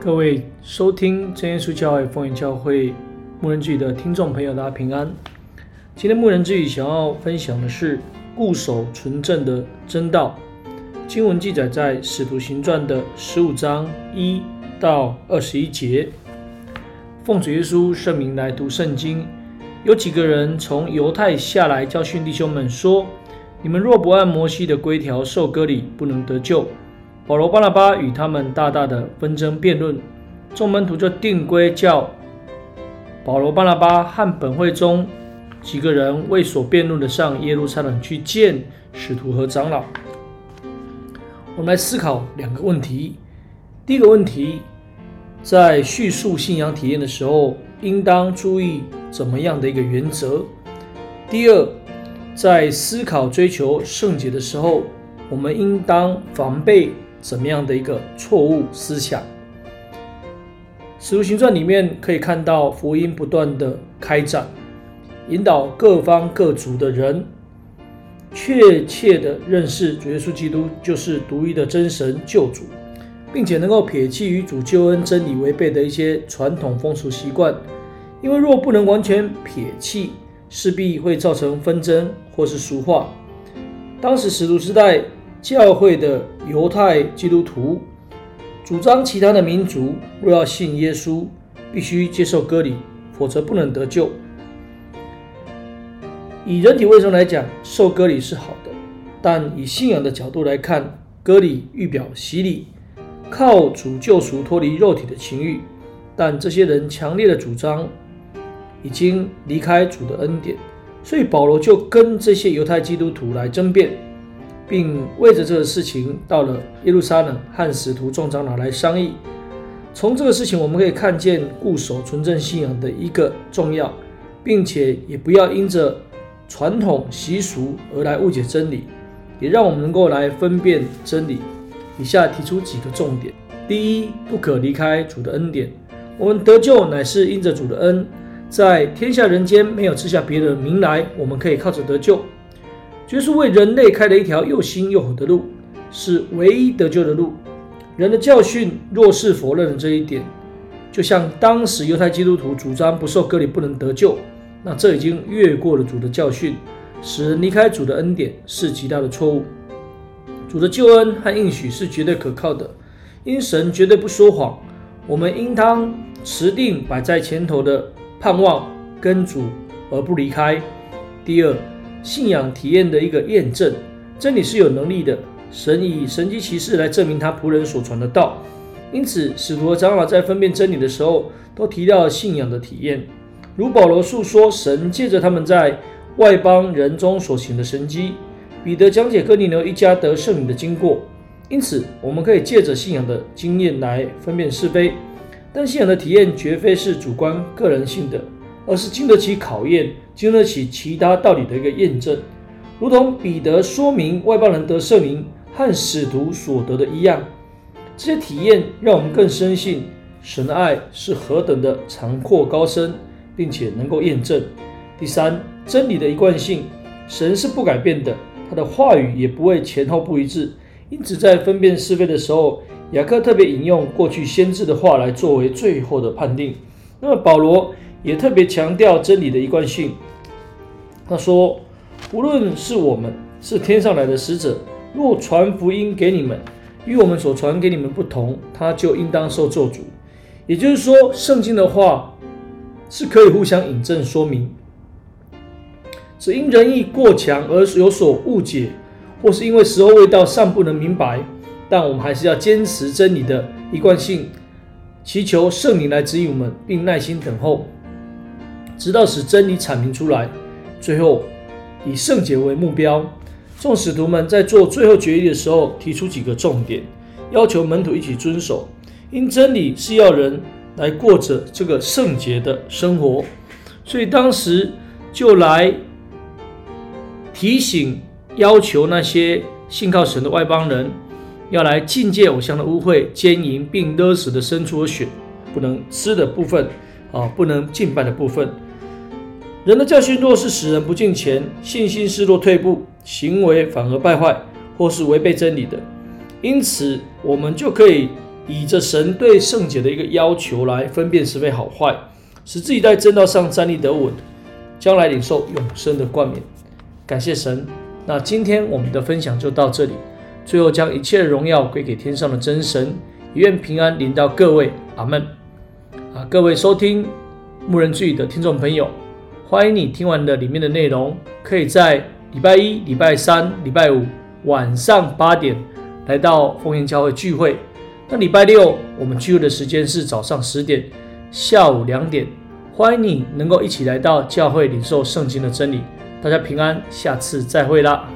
各位收听真耶稣教会风云教会牧人之语的听众朋友，大家平安。今天牧人之语想要分享的是固守纯正的真道。经文记载在使徒行传的十五章一到二十一节。奉主耶稣圣名来读圣经。有几个人从犹太下来教训弟兄们说：“你们若不按摩西的规条受割礼，不能得救。”保罗、巴拿巴与他们大大的纷争辩论，众门徒就定规叫保罗、巴拿巴和本会中几个人为所辩论的上耶路撒冷去见使徒和长老。我们来思考两个问题：第一个问题，在叙述信仰体验的时候，应当注意怎么样的一个原则？第二，在思考追求圣洁的时候，我们应当防备。怎么样的一个错误思想？使徒行传里面可以看到福音不断的开展，引导各方各族的人确切的认识主耶稣基督就是独一的真神救主，并且能够撇弃与主救恩真理违背的一些传统风俗习惯，因为若不能完全撇弃，势必会造成纷争或是俗化。当时使徒时代。教会的犹太基督徒主张，其他的民族若要信耶稣，必须接受割礼，否则不能得救。以人体卫生来讲，受割礼是好的，但以信仰的角度来看，割礼预表洗礼，靠主救赎脱离肉体的情欲。但这些人强烈的主张已经离开主的恩典，所以保罗就跟这些犹太基督徒来争辩。并为着这个事情到了耶路撒冷和使徒众长老来商议。从这个事情，我们可以看见固守纯正信仰的一个重要，并且也不要因着传统习俗而来误解真理，也让我们能够来分辨真理。以下提出几个重点：第一，不可离开主的恩典。我们得救乃是因着主的恩，在天下人间没有赐下别的名来，我们可以靠着得救。耶稣为人类开了一条又新又好的路，是唯一得救的路。人的教训若是否认了这一点，就像当时犹太基督徒主张不受割礼不能得救，那这已经越过了主的教训，使人离开主的恩典是极大的错误。主的救恩和应许是绝对可靠的，因神绝对不说谎。我们应当持定摆在前头的盼望，跟主而不离开。第二。信仰体验的一个验证，真理是有能力的。神以神迹奇事来证明他仆人所传的道。因此，使徒和长老在分辨真理的时候，都提到了信仰的体验。如保罗述说神借着他们在外邦人中所行的神迹，彼得讲解哥尼流一家得圣灵的经过。因此，我们可以借着信仰的经验来分辨是非。但信仰的体验绝非是主观个人性的。而是经得起考验，经得起其他道理的一个验证，如同彼得说明外邦人得圣灵和使徒所得的一样。这些体验让我们更深信神的爱是何等的长阔高深，并且能够验证。第三，真理的一贯性，神是不改变的，他的话语也不会前后不一致。因此，在分辨是非的时候，雅各特别引用过去先知的话来作为最后的判定。那么保罗。也特别强调真理的一贯性。他说：“无论是我们是天上来的使者，若传福音给你们，与我们所传给你们不同，他就应当受咒诅。”也就是说，圣经的话是可以互相引证说明。只因人意过强而有所误解，或是因为时候未到尚不能明白，但我们还是要坚持真理的一贯性，祈求圣灵来指引我们，并耐心等候。直到使真理阐明出来，最后以圣洁为目标。众使徒们在做最后决议的时候，提出几个重点，要求门徒一起遵守。因真理是要人来过着这个圣洁的生活，所以当时就来提醒、要求那些信靠神的外邦人，要来禁戒偶像的污秽、奸淫，并勒死的牲畜和血，不能吃的部分啊，不能敬拜的部分。人的教训若是使人不敬虔，信心失落退步，行为反而败坏，或是违背真理的，因此我们就可以以着神对圣洁的一个要求来分辨是非好坏，使自己在正道上站立得稳，将来领受永生的冠冕。感谢神。那今天我们的分享就到这里，最后将一切荣耀归给天上的真神，愿平安临到各位。阿门。啊，各位收听牧人之语的听众朋友，欢迎你听完了里面的内容，可以在礼拜一、礼拜三、礼拜五晚上八点来到丰源教会聚会。那礼拜六我们聚会的时间是早上十点、下午两点，欢迎你能够一起来到教会领受圣经的真理。大家平安，下次再会啦。